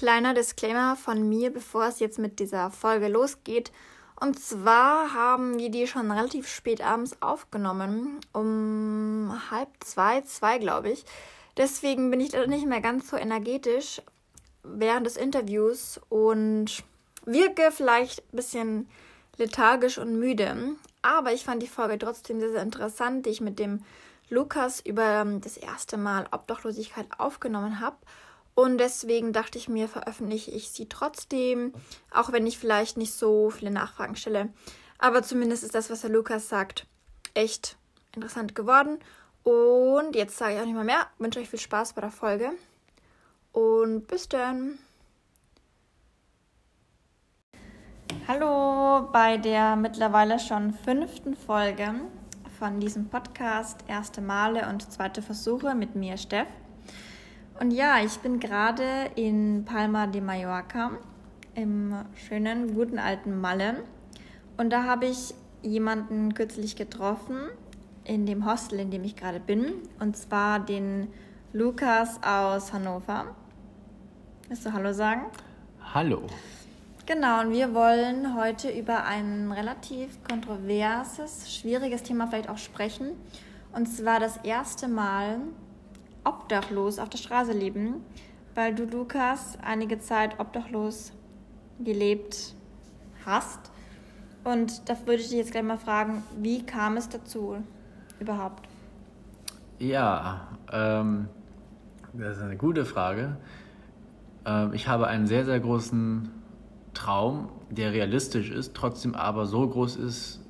Kleiner Disclaimer von mir, bevor es jetzt mit dieser Folge losgeht. Und zwar haben wir die schon relativ spät abends aufgenommen, um halb zwei, zwei glaube ich. Deswegen bin ich nicht mehr ganz so energetisch während des Interviews und wirke vielleicht ein bisschen lethargisch und müde. Aber ich fand die Folge trotzdem sehr, sehr interessant, die ich mit dem Lukas über das erste Mal Obdachlosigkeit aufgenommen habe. Und deswegen dachte ich mir, veröffentliche ich sie trotzdem, auch wenn ich vielleicht nicht so viele Nachfragen stelle. Aber zumindest ist das, was der Lukas sagt, echt interessant geworden. Und jetzt sage ich auch nicht mal mehr. Wünsche euch viel Spaß bei der Folge. Und bis dann. Hallo bei der mittlerweile schon fünften Folge von diesem Podcast Erste Male und zweite Versuche mit mir, Steff. Und ja, ich bin gerade in Palma de Mallorca im schönen, guten alten Malle. Und da habe ich jemanden kürzlich getroffen in dem Hostel, in dem ich gerade bin. Und zwar den Lukas aus Hannover. Willst du Hallo sagen? Hallo. Genau, und wir wollen heute über ein relativ kontroverses, schwieriges Thema vielleicht auch sprechen. Und zwar das erste Mal obdachlos auf der Straße leben, weil du, Lukas, einige Zeit obdachlos gelebt hast. Und da würde ich dich jetzt gleich mal fragen, wie kam es dazu überhaupt? Ja, ähm, das ist eine gute Frage. Ähm, ich habe einen sehr, sehr großen Traum, der realistisch ist, trotzdem aber so groß ist,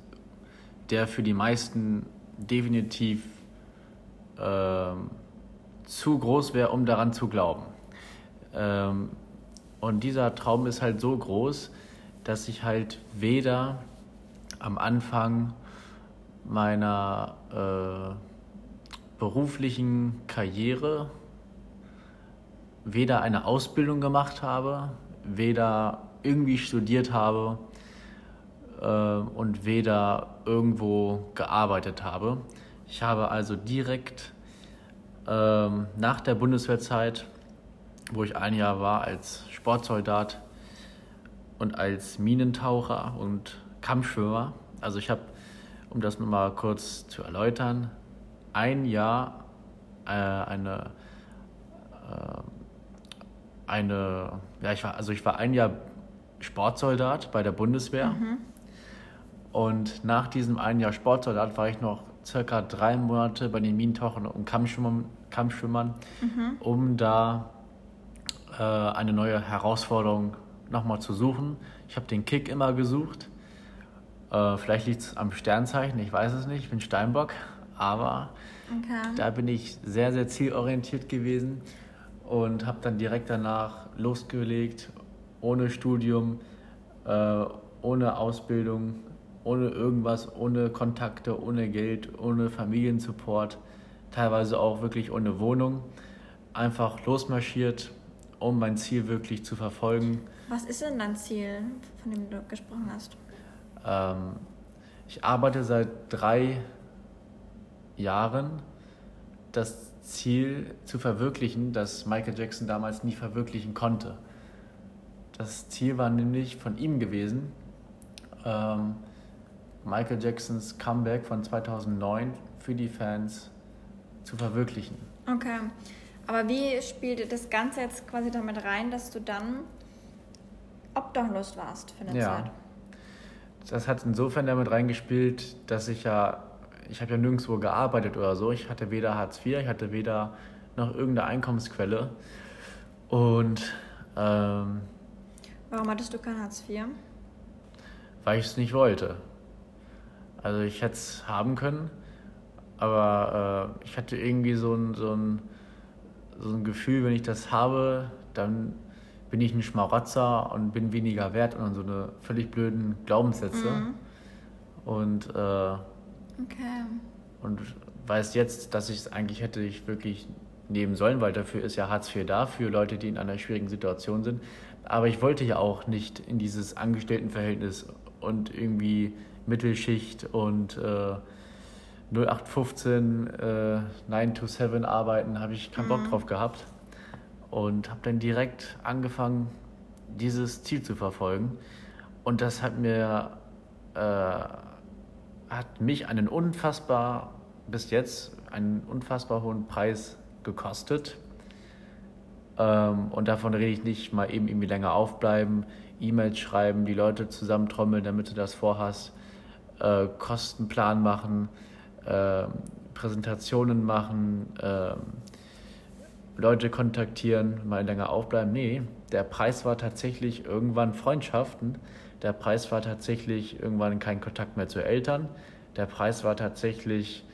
der für die meisten definitiv ähm, zu groß wäre, um daran zu glauben. Ähm, und dieser Traum ist halt so groß, dass ich halt weder am Anfang meiner äh, beruflichen Karriere weder eine Ausbildung gemacht habe, weder irgendwie studiert habe äh, und weder irgendwo gearbeitet habe. Ich habe also direkt ähm, nach der Bundeswehrzeit, wo ich ein Jahr war als Sportsoldat und als Minentaucher und Kampfschwimmer. Also ich habe, um das nochmal kurz zu erläutern, ein Jahr äh, eine, äh, eine, ja ich war, also ich war ein Jahr Sportsoldat bei der Bundeswehr. Mhm. Und nach diesem einen Jahr Sportsoldat war ich noch circa drei Monate bei den Minentauchern und Kampfschwimmern, Kampfschwimmern mhm. um da äh, eine neue Herausforderung nochmal zu suchen. Ich habe den Kick immer gesucht. Äh, vielleicht liegt es am Sternzeichen, ich weiß es nicht, ich bin Steinbock, aber okay. da bin ich sehr, sehr zielorientiert gewesen und habe dann direkt danach losgelegt, ohne Studium, äh, ohne Ausbildung, ohne irgendwas, ohne Kontakte, ohne Geld, ohne Familiensupport, teilweise auch wirklich ohne Wohnung, einfach losmarschiert, um mein Ziel wirklich zu verfolgen. Was ist denn dein Ziel, von dem du gesprochen hast? Ähm, ich arbeite seit drei Jahren, das Ziel zu verwirklichen, das Michael Jackson damals nie verwirklichen konnte. Das Ziel war nämlich von ihm gewesen, ähm, Michael Jacksons Comeback von 2009 für die Fans zu verwirklichen. Okay. Aber wie spielt das Ganze jetzt quasi damit rein, dass du dann obdachlos warst für eine ja. Zeit? Das hat insofern damit reingespielt, dass ich ja, ich habe ja nirgendwo gearbeitet oder so. Ich hatte weder Hartz IV, ich hatte weder noch irgendeine Einkommensquelle. Und ähm, warum hattest du kein Hartz IV? Weil ich es nicht wollte. Also ich hätte es haben können, aber äh, ich hatte irgendwie so ein, so, ein, so ein Gefühl, wenn ich das habe, dann bin ich ein Schmarotzer und bin weniger wert und so eine völlig blöden Glaubenssätze. Mhm. Und, äh, okay. und weiß jetzt, dass ich es eigentlich hätte ich wirklich nehmen sollen, weil dafür ist ja Hartz IV da, für Leute, die in einer schwierigen Situation sind. Aber ich wollte ja auch nicht in dieses Angestelltenverhältnis und irgendwie Mittelschicht und äh, 0815 äh, 9 to 7 arbeiten, habe ich keinen Bock mhm. drauf gehabt. und habe dann direkt angefangen, dieses Ziel zu verfolgen. Und das hat mir äh, hat mich einen unfassbar bis jetzt einen unfassbar hohen Preis gekostet. Ähm, und davon rede ich nicht mal eben irgendwie länger aufbleiben, E-Mails schreiben, die Leute zusammentrommeln, damit du das vorhast, äh, Kostenplan machen, äh, Präsentationen machen, äh, Leute kontaktieren, mal länger aufbleiben. Nee, der Preis war tatsächlich irgendwann Freundschaften. Der Preis war tatsächlich irgendwann kein Kontakt mehr zu Eltern. Der Preis war tatsächlich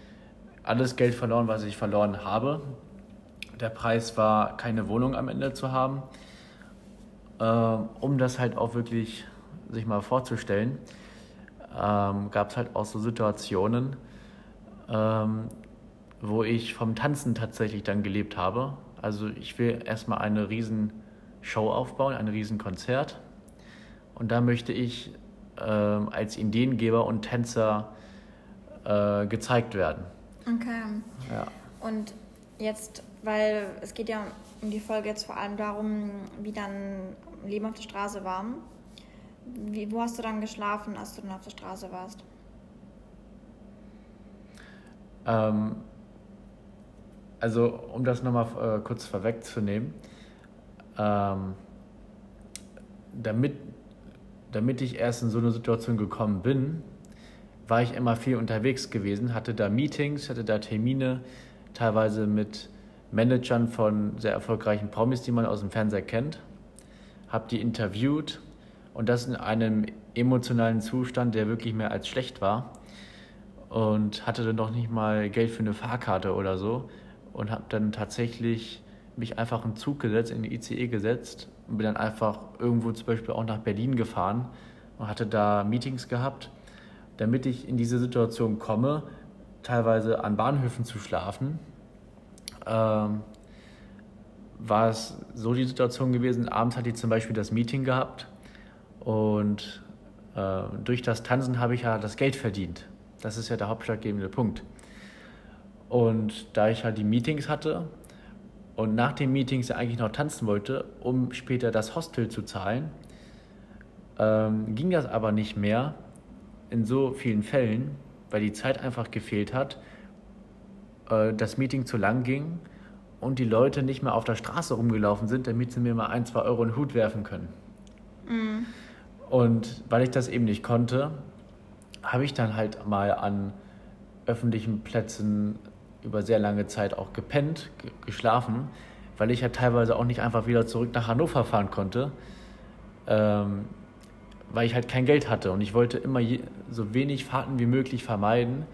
alles Geld verloren, was ich verloren habe. Der Preis war, keine Wohnung am Ende zu haben. Ähm, um das halt auch wirklich sich mal vorzustellen, ähm, gab es halt auch so Situationen, ähm, wo ich vom Tanzen tatsächlich dann gelebt habe. Also ich will erstmal eine riesen Show aufbauen, ein riesen Konzert. Und da möchte ich äh, als Ideengeber und Tänzer äh, gezeigt werden. Okay. Ja. Und jetzt, weil es geht ja um die Folge jetzt vor allem darum, wie dann Leben auf der Straße war. Wie, wo hast du dann geschlafen, als du dann auf der Straße warst? Ähm, also, um das nochmal äh, kurz vorwegzunehmen, ähm, damit, damit ich erst in so eine Situation gekommen bin, war ich immer viel unterwegs gewesen, hatte da Meetings, hatte da Termine, teilweise mit Managern von sehr erfolgreichen Promis, die man aus dem Fernseher kennt, habe die interviewt und das in einem emotionalen Zustand, der wirklich mehr als schlecht war. Und hatte dann noch nicht mal Geld für eine Fahrkarte oder so. Und habe dann tatsächlich mich einfach in Zug gesetzt, in die ICE gesetzt. Und bin dann einfach irgendwo zum Beispiel auch nach Berlin gefahren und hatte da Meetings gehabt, damit ich in diese Situation komme, teilweise an Bahnhöfen zu schlafen. Ähm, war es so die Situation gewesen, abends hatte ich zum Beispiel das Meeting gehabt und äh, durch das Tanzen habe ich ja das Geld verdient. Das ist ja der hauptschlaggebende Punkt. Und da ich halt die Meetings hatte und nach den Meetings ja eigentlich noch tanzen wollte, um später das Hostel zu zahlen, ähm, ging das aber nicht mehr in so vielen Fällen, weil die Zeit einfach gefehlt hat, äh, das Meeting zu lang ging und die Leute nicht mehr auf der Straße rumgelaufen sind, damit sie mir mal ein, zwei Euro in den Hut werfen können. Mhm. Und weil ich das eben nicht konnte, habe ich dann halt mal an öffentlichen Plätzen über sehr lange Zeit auch gepennt, geschlafen, weil ich ja teilweise auch nicht einfach wieder zurück nach Hannover fahren konnte, ähm, weil ich halt kein Geld hatte. Und ich wollte immer je, so wenig Fahrten wie möglich vermeiden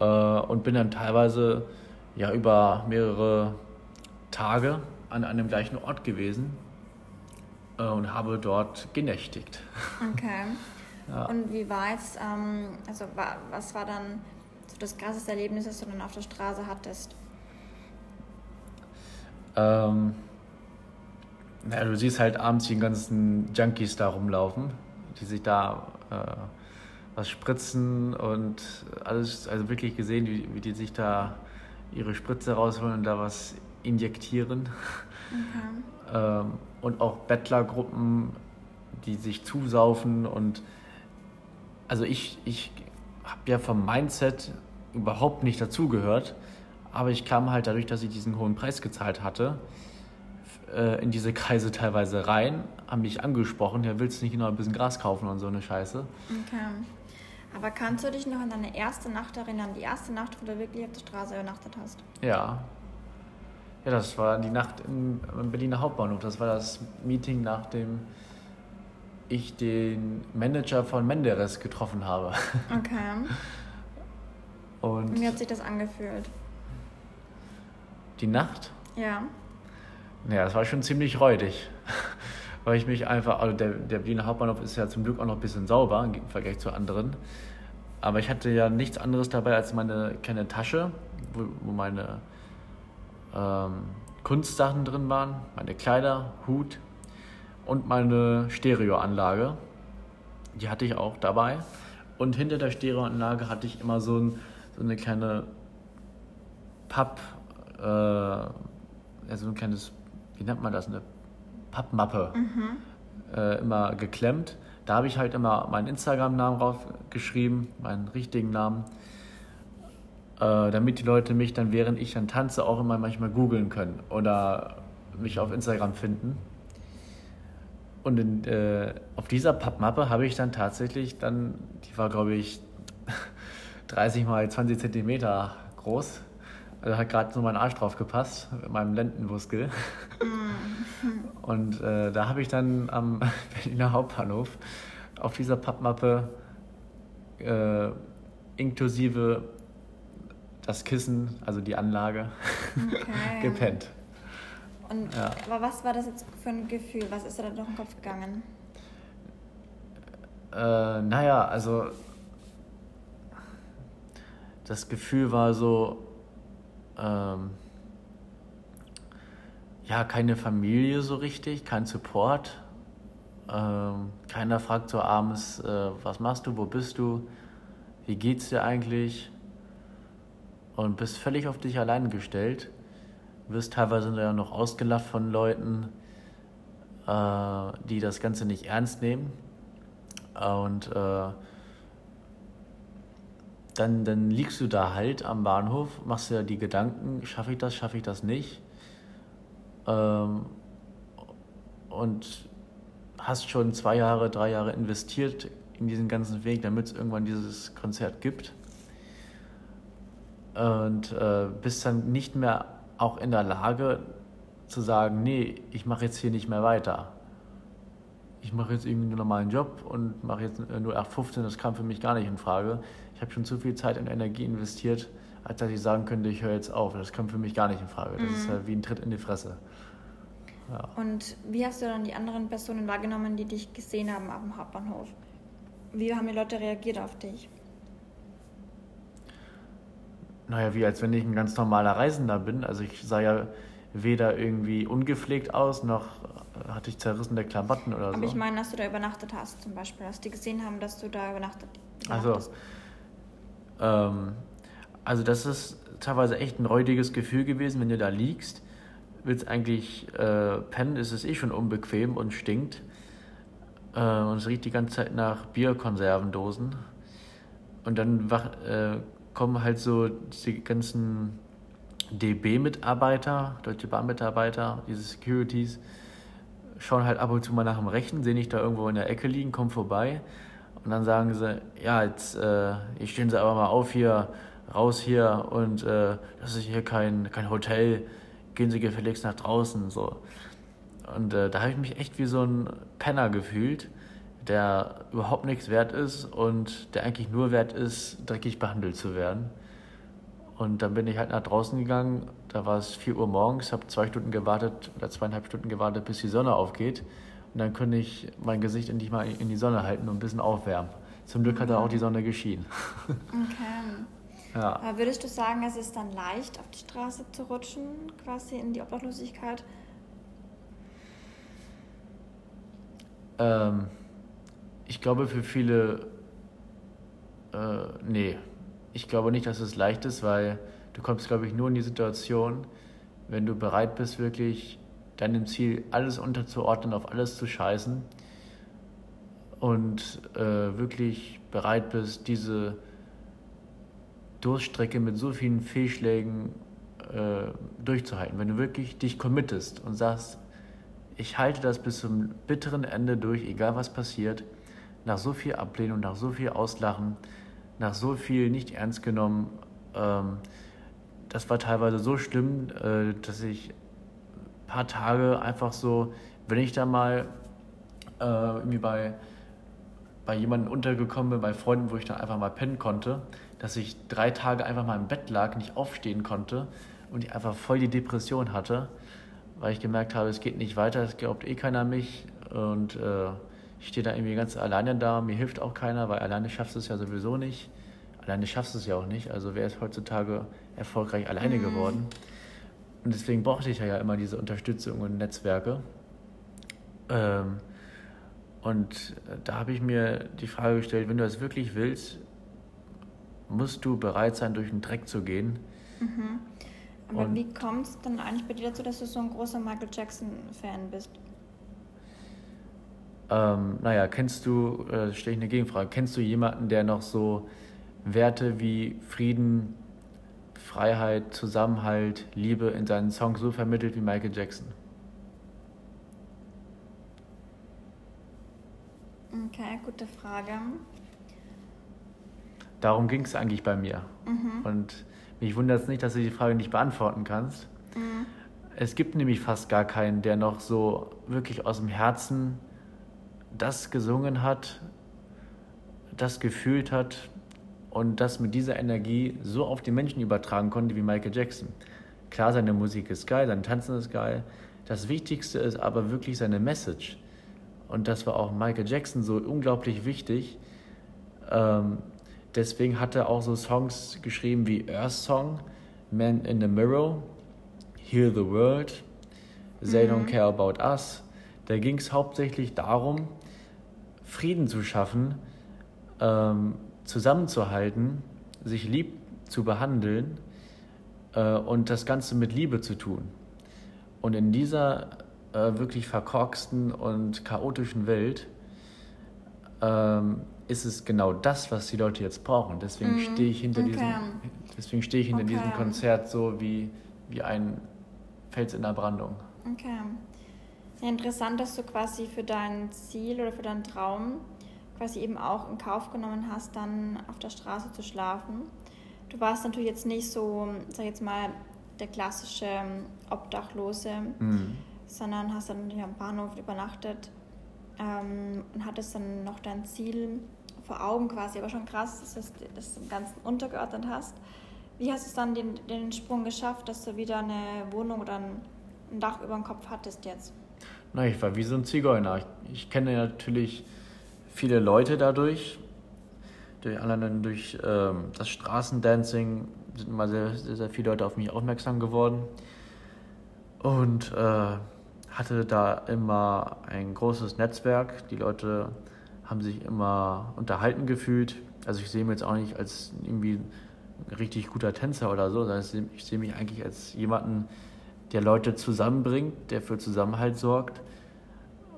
äh, und bin dann teilweise ja über mehrere Tage an einem gleichen Ort gewesen äh, und habe dort genächtigt. Okay. Ja. Und wie war es, ähm, also war, was war dann so das krasseste Erlebnis, das du dann auf der Straße hattest? Ähm, na, du siehst halt abends die ganzen Junkies da rumlaufen, die sich da äh, was spritzen und alles, also wirklich gesehen, wie, wie die sich da ihre Spritze rausholen und da was injektieren. Okay. ähm, und auch Bettlergruppen, die sich zusaufen und also ich, ich habe ja vom Mindset überhaupt nicht dazugehört, aber ich kam halt dadurch, dass ich diesen hohen Preis gezahlt hatte, äh, in diese Kreise teilweise rein, haben mich angesprochen, ja, willst du nicht noch ein bisschen Gras kaufen und so eine Scheiße. Okay. Aber kannst du dich noch an deine erste Nacht erinnern, die erste Nacht, wo du wirklich auf der Straße übernachtet hast? Ja. Ja, das war die Nacht im, im Berliner Hauptbahnhof. Das war das Meeting, nachdem ich den Manager von Menderes getroffen habe. Okay. Und wie hat sich das angefühlt? Die Nacht? Ja. Naja, das war schon ziemlich räudig. Weil ich mich einfach, also der, der Berliner Hauptbahnhof ist ja zum Glück auch noch ein bisschen sauber im Vergleich zu anderen. Aber ich hatte ja nichts anderes dabei als meine kleine Tasche, wo, wo meine ähm, Kunstsachen drin waren, meine Kleider, Hut und meine Stereoanlage. Die hatte ich auch dabei. Und hinter der Stereoanlage hatte ich immer so, ein, so eine kleine Papp, äh, also ein kleines wie nennt man das, eine Pappmappe mhm. äh, immer geklemmt. Da habe ich halt immer meinen Instagram-Namen draufgeschrieben, meinen richtigen Namen, äh, damit die Leute mich dann, während ich dann tanze, auch immer manchmal googeln können oder mich auf Instagram finden. Und in, äh, auf dieser Pappmappe habe ich dann tatsächlich dann, die war glaube ich 30 mal 20 Zentimeter groß. Also hat gerade so mein Arsch drauf gepasst mit meinem Lendenmuskel. Mm. Und äh, da habe ich dann am Berliner Hauptbahnhof auf dieser Pappmappe äh, inklusive das Kissen, also die Anlage, okay. gepennt. Und ja. aber was war das jetzt für ein Gefühl? Was ist da durch den Kopf gegangen? Äh, naja, also das Gefühl war so, ähm, ja, keine Familie so richtig, kein Support. Ähm, keiner fragt so abends, äh, was machst du, wo bist du, wie geht's dir eigentlich? Und bist völlig auf dich allein gestellt. Wirst teilweise ja noch ausgelacht von Leuten, äh, die das Ganze nicht ernst nehmen. Und äh, dann, dann liegst du da halt am Bahnhof, machst dir die Gedanken, schaffe ich das, schaffe ich das nicht? Ähm, und hast schon zwei Jahre, drei Jahre investiert in diesen ganzen Weg, damit es irgendwann dieses Konzert gibt. Und äh, bist dann nicht mehr auch in der Lage zu sagen, nee, ich mache jetzt hier nicht mehr weiter. Ich mache jetzt irgendwie einen normalen Job und mache jetzt nur 815, das kam für mich gar nicht in Frage ich habe schon zu viel Zeit und Energie investiert, als dass ich sagen könnte, ich höre jetzt auf. Das kommt für mich gar nicht in Frage. Das mhm. ist halt wie ein Tritt in die Fresse. Ja. Und wie hast du dann die anderen Personen wahrgenommen, die dich gesehen haben am Hauptbahnhof? Wie haben die Leute reagiert auf dich? Naja, wie als wenn ich ein ganz normaler Reisender bin. Also ich sah ja weder irgendwie ungepflegt aus, noch hatte ich zerrissene Klamotten oder Aber so. Aber ich meine, dass du da übernachtet hast zum Beispiel, dass die gesehen haben, dass du da übernachtet, übernachtet also, ähm, also das ist teilweise echt ein räudiges Gefühl gewesen, wenn du da liegst, willst eigentlich äh, pennen, ist es eh schon unbequem und stinkt. Äh, und es riecht die ganze Zeit nach Bierkonservendosen. Und dann wach, äh, kommen halt so die ganzen DB-Mitarbeiter, Deutsche Bahn-Mitarbeiter, diese Securities, schauen halt ab und zu mal nach dem Rechten, sehen ich da irgendwo in der Ecke liegen, kommen vorbei und dann sagen sie, ja, jetzt äh, stehen sie aber mal auf hier, raus hier und äh, das ist hier kein, kein Hotel, gehen Sie gefälligst nach draußen. So. Und äh, da habe ich mich echt wie so ein Penner gefühlt, der überhaupt nichts wert ist und der eigentlich nur wert ist, dreckig behandelt zu werden. Und dann bin ich halt nach draußen gegangen, da war es 4 Uhr morgens, habe zwei Stunden gewartet oder zweieinhalb Stunden gewartet, bis die Sonne aufgeht. Und dann könnte ich mein Gesicht endlich mal in die Sonne halten und ein bisschen aufwärmen. Zum Glück hat da auch die Sonne geschienen. Okay. Ja. Würdest du sagen, es ist dann leicht, auf die Straße zu rutschen, quasi in die Obdachlosigkeit? Ähm, ich glaube, für viele, äh, nee. Ich glaube nicht, dass es leicht ist, weil du kommst, glaube ich, nur in die Situation, wenn du bereit bist, wirklich deinem Ziel alles unterzuordnen, auf alles zu scheißen und äh, wirklich bereit bist, diese Durststrecke mit so vielen Fehlschlägen äh, durchzuhalten. Wenn du wirklich dich committest und sagst, ich halte das bis zum bitteren Ende durch, egal was passiert, nach so viel Ablehnung, nach so viel Auslachen, nach so viel nicht ernst genommen, ähm, das war teilweise so schlimm, äh, dass ich paar Tage einfach so, wenn ich da mal äh, irgendwie bei, bei jemandem untergekommen bin, bei Freunden, wo ich dann einfach mal pennen konnte, dass ich drei Tage einfach mal im Bett lag, nicht aufstehen konnte und ich einfach voll die Depression hatte, weil ich gemerkt habe, es geht nicht weiter, es glaubt eh keiner mich und äh, ich stehe da irgendwie ganz alleine da, mir hilft auch keiner, weil alleine schaffst du es ja sowieso nicht. Alleine schaffst du es ja auch nicht. Also wer ist heutzutage erfolgreich alleine mhm. geworden? Und deswegen brauchte ich ja immer diese Unterstützung und Netzwerke. Ähm, und da habe ich mir die Frage gestellt, wenn du das wirklich willst, musst du bereit sein, durch den Dreck zu gehen. Mhm. Aber und wie kommt es dann eigentlich bei dir dazu, dass du so ein großer Michael Jackson-Fan bist? Ähm, naja, kennst du, äh, stelle ich eine Gegenfrage, kennst du jemanden, der noch so Werte wie Frieden, Freiheit, Zusammenhalt, Liebe in seinen Songs so vermittelt wie Michael Jackson? Okay, gute Frage. Darum ging es eigentlich bei mir. Mhm. Und mich wundert es nicht, dass du die Frage nicht beantworten kannst. Mhm. Es gibt nämlich fast gar keinen, der noch so wirklich aus dem Herzen das gesungen hat, das gefühlt hat und das mit dieser Energie so auf die Menschen übertragen konnte wie Michael Jackson. Klar, seine Musik ist geil, sein Tanzen ist geil. Das Wichtigste ist aber wirklich seine Message. Und das war auch Michael Jackson so unglaublich wichtig. Ähm, deswegen hat er auch so Songs geschrieben wie Earth Song, Man in the Mirror, Heal the World, They mhm. Don't Care About Us. Da ging es hauptsächlich darum, Frieden zu schaffen, ähm, zusammenzuhalten, sich lieb zu behandeln äh, und das Ganze mit Liebe zu tun. Und in dieser äh, wirklich verkorksten und chaotischen Welt ähm, ist es genau das, was die Leute jetzt brauchen. Deswegen mhm. stehe ich hinter okay. diesem, deswegen stehe ich hinter okay. diesem Konzert so wie, wie ein Fels in der Brandung. Okay. Ja, interessant, dass du quasi für dein Ziel oder für deinen Traum quasi eben auch in Kauf genommen hast, dann auf der Straße zu schlafen. Du warst natürlich jetzt nicht so, sag ich jetzt mal, der klassische Obdachlose, mhm sondern hast dann am Bahnhof übernachtet ähm, und hattest dann noch dein Ziel vor Augen quasi, aber schon krass, dass du das im Ganzen untergeordnet hast. Wie hast du es dann den, den Sprung geschafft, dass du wieder eine Wohnung oder ein, ein Dach über dem Kopf hattest jetzt? Na, ich war wie so ein Zigeuner. Ich, ich kenne natürlich viele Leute dadurch. Durch, allein durch ähm, das Straßendancing sind immer sehr, sehr, sehr viele Leute auf mich aufmerksam geworden. Und äh, hatte da immer ein großes Netzwerk. Die Leute haben sich immer unterhalten gefühlt. Also ich sehe mich jetzt auch nicht als irgendwie ein richtig guter Tänzer oder so, sondern ich sehe mich eigentlich als jemanden, der Leute zusammenbringt, der für Zusammenhalt sorgt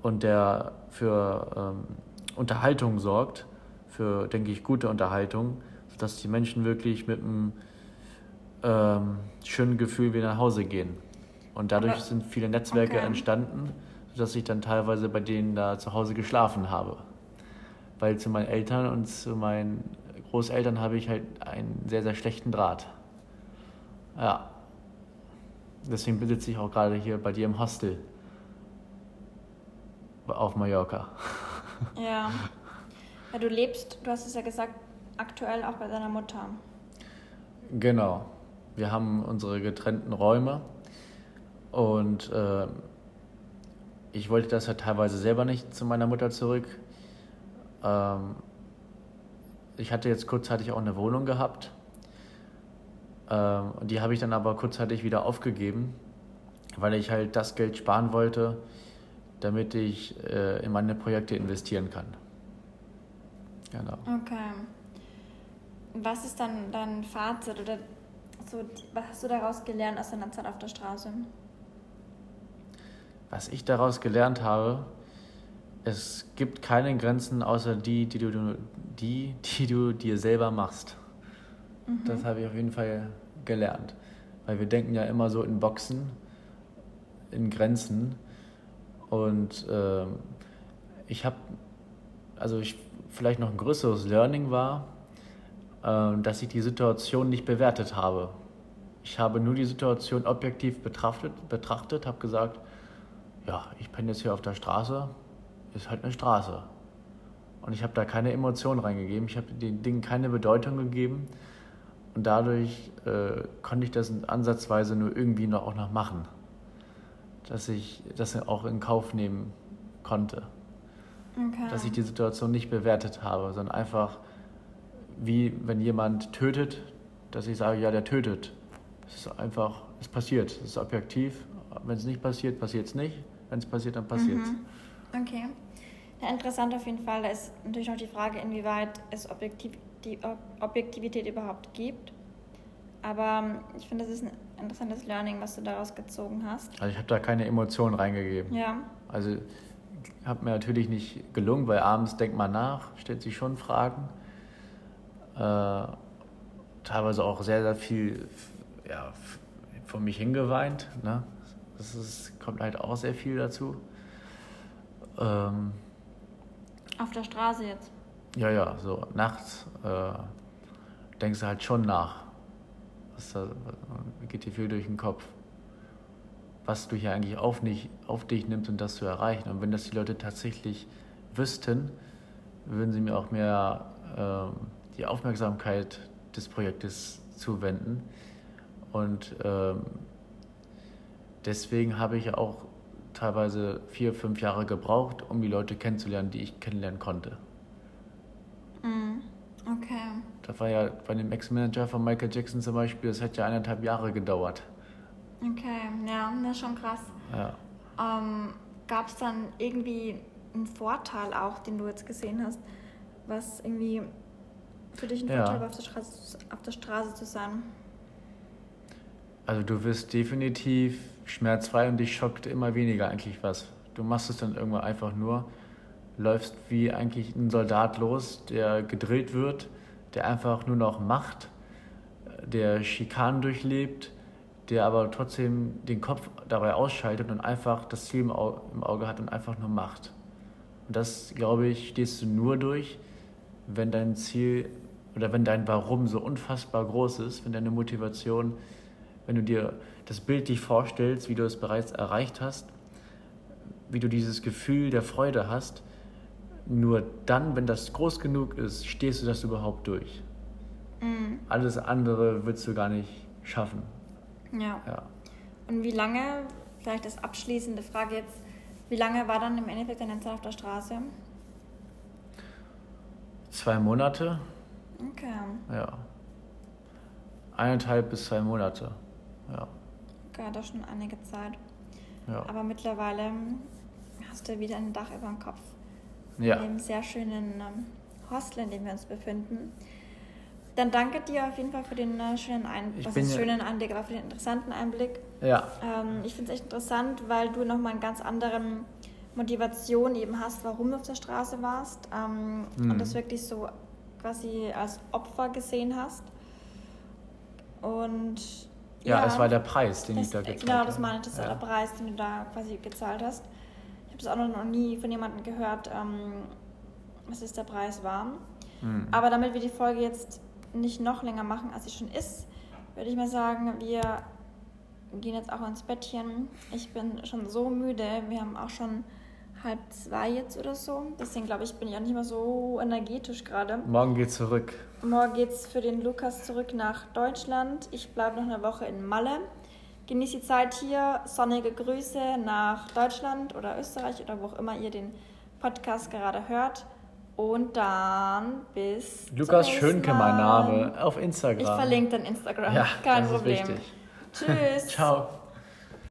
und der für ähm, Unterhaltung sorgt, für, denke ich, gute Unterhaltung, sodass die Menschen wirklich mit einem ähm, schönen Gefühl wieder nach Hause gehen. Und dadurch Aber, sind viele Netzwerke okay. entstanden, sodass ich dann teilweise bei denen da zu Hause geschlafen habe. Weil zu meinen Eltern und zu meinen Großeltern habe ich halt einen sehr, sehr schlechten Draht. Ja. Deswegen besitze ich auch gerade hier bei dir im Hostel. Auf Mallorca. Ja. ja. Du lebst, du hast es ja gesagt, aktuell auch bei deiner Mutter. Genau. Wir haben unsere getrennten Räume und äh, ich wollte das ja teilweise selber nicht zu meiner Mutter zurück. Ähm, ich hatte jetzt kurzzeitig auch eine Wohnung gehabt. Ähm, die habe ich dann aber kurzzeitig wieder aufgegeben, weil ich halt das Geld sparen wollte, damit ich äh, in meine Projekte investieren kann. Genau. Okay. Was ist dann dein Fazit oder so, was hast du daraus gelernt aus deiner Zeit auf der Straße? was ich daraus gelernt habe, es gibt keine Grenzen außer die, die du, die, die du dir selber machst. Mhm. Das habe ich auf jeden Fall gelernt. Weil wir denken ja immer so in Boxen, in Grenzen. Und äh, ich habe, also ich, vielleicht noch ein größeres Learning war, äh, dass ich die Situation nicht bewertet habe. Ich habe nur die Situation objektiv betrachtet, betrachtet habe gesagt, ja, ich penne jetzt hier auf der Straße, ist halt eine Straße. Und ich habe da keine Emotionen reingegeben, ich habe den Dingen keine Bedeutung gegeben und dadurch äh, konnte ich das ansatzweise nur irgendwie noch auch noch machen, dass ich das auch in Kauf nehmen konnte. Okay. Dass ich die Situation nicht bewertet habe, sondern einfach wie wenn jemand tötet, dass ich sage, ja, der tötet. Es ist einfach, es passiert, es ist objektiv. Wenn es nicht passiert, passiert es nicht. Wenn es passiert, dann passiert es. Mhm. Okay. Ja, interessant auf jeden Fall. Da ist natürlich noch die Frage, inwieweit es Objektiv die Objektivität überhaupt gibt. Aber ähm, ich finde, das ist ein interessantes Learning, was du daraus gezogen hast? Also ich habe da keine Emotionen reingegeben. Ja. Also hat mir natürlich nicht gelungen, weil abends denkt man nach, stellt sich schon Fragen. Äh, teilweise auch sehr, sehr viel ja, von mich hingeweint. Ne? Das ist, kommt halt auch sehr viel dazu. Ähm, Auf der Straße jetzt? Ja, ja, so nachts äh, denkst du halt schon nach. Was da, geht dir viel durch den Kopf. Was du hier eigentlich auf, nicht, auf dich nimmst, um das zu erreichen. Und wenn das die Leute tatsächlich wüssten, würden sie mir auch mehr äh, die Aufmerksamkeit des Projektes zuwenden. Und ähm, deswegen habe ich auch teilweise vier, fünf Jahre gebraucht, um die Leute kennenzulernen, die ich kennenlernen konnte. Okay. Da war ja bei dem Ex-Manager von Michael Jackson zum Beispiel, das hat ja eineinhalb Jahre gedauert. Okay, ja, das ist schon krass. Ja. Ähm, Gab es dann irgendwie einen Vorteil auch, den du jetzt gesehen hast, was irgendwie für dich ein Ja. Vorteil war, auf der, Straße, auf der Straße zu sein? Also du wirst definitiv schmerzfrei und dich schockt immer weniger eigentlich was. Du machst es dann irgendwann einfach nur, läufst wie eigentlich ein Soldat los, der gedrillt wird, der einfach nur noch macht, der Schikanen durchlebt, der aber trotzdem den Kopf dabei ausschaltet und einfach das Ziel im Au- im Auge hat und einfach nur macht. Und das, glaube ich, stehst du nur durch, wenn dein Ziel oder wenn dein Warum so unfassbar groß ist, wenn deine Motivation, wenn du dir das Bild dich vorstellst, wie du es bereits erreicht hast, wie du dieses Gefühl der Freude hast, nur dann, wenn das groß genug ist, stehst du das überhaupt durch. Mm, Alles andere würdest du gar nicht schaffen. ja. Ja. Und wie lange, vielleicht das abschließende Frage jetzt, wie lange war dann im Endeffekt deine Zeit auf der Straße? Zwei Monate, Okay. ja. Eineinhalb bis zwei Monate. Ja. Okay, das schon einige Zeit. Ja. Aber mittlerweile hast du wieder ein Dach über dem Kopf. In ja. dem sehr schönen ähm, Hostel, in dem wir uns befinden. Dann danke dir auf jeden Fall für den äh, schönen Einblick, was ist ja- schönen Einblick, aber für den interessanten Einblick. Ja. Ähm, ich finde es echt interessant, weil du nochmal eine ganz anderen Motivation eben hast, warum du auf der Straße warst ähm, Mhm. und das wirklich so quasi als Opfer gesehen hast. Und Ja, es war der Preis, den das, ich da gezahlt Genau, habe. das ich, das war ja. der Preis, den du da quasi gezahlt hast. Ich habe das auch noch nie von jemandem gehört, ähm, was jetzt der Preis war. Mhm. Aber damit wir die Folge jetzt nicht noch länger machen, als sie schon ist, würde ich mal sagen, wir gehen jetzt auch ins Bettchen. Ich bin schon so müde. Wir haben auch schon halb zwei jetzt oder so. Deswegen glaube ich, bin ich auch nicht mehr so energetisch gerade. Morgen geht's zurück. Morgen geht's für den Lukas zurück nach Deutschland. Ich bleibe noch eine Woche in Malle. Genießt die Zeit hier. Sonnige Grüße nach Deutschland oder Österreich oder wo auch immer ihr den Podcast gerade hört. Und dann bis. Lukas Schönke, mein. Name, auf Instagram. Ich verlinke dein Instagram. Ja, Kein das ist Problem. wichtig. Tschüss. Ciao.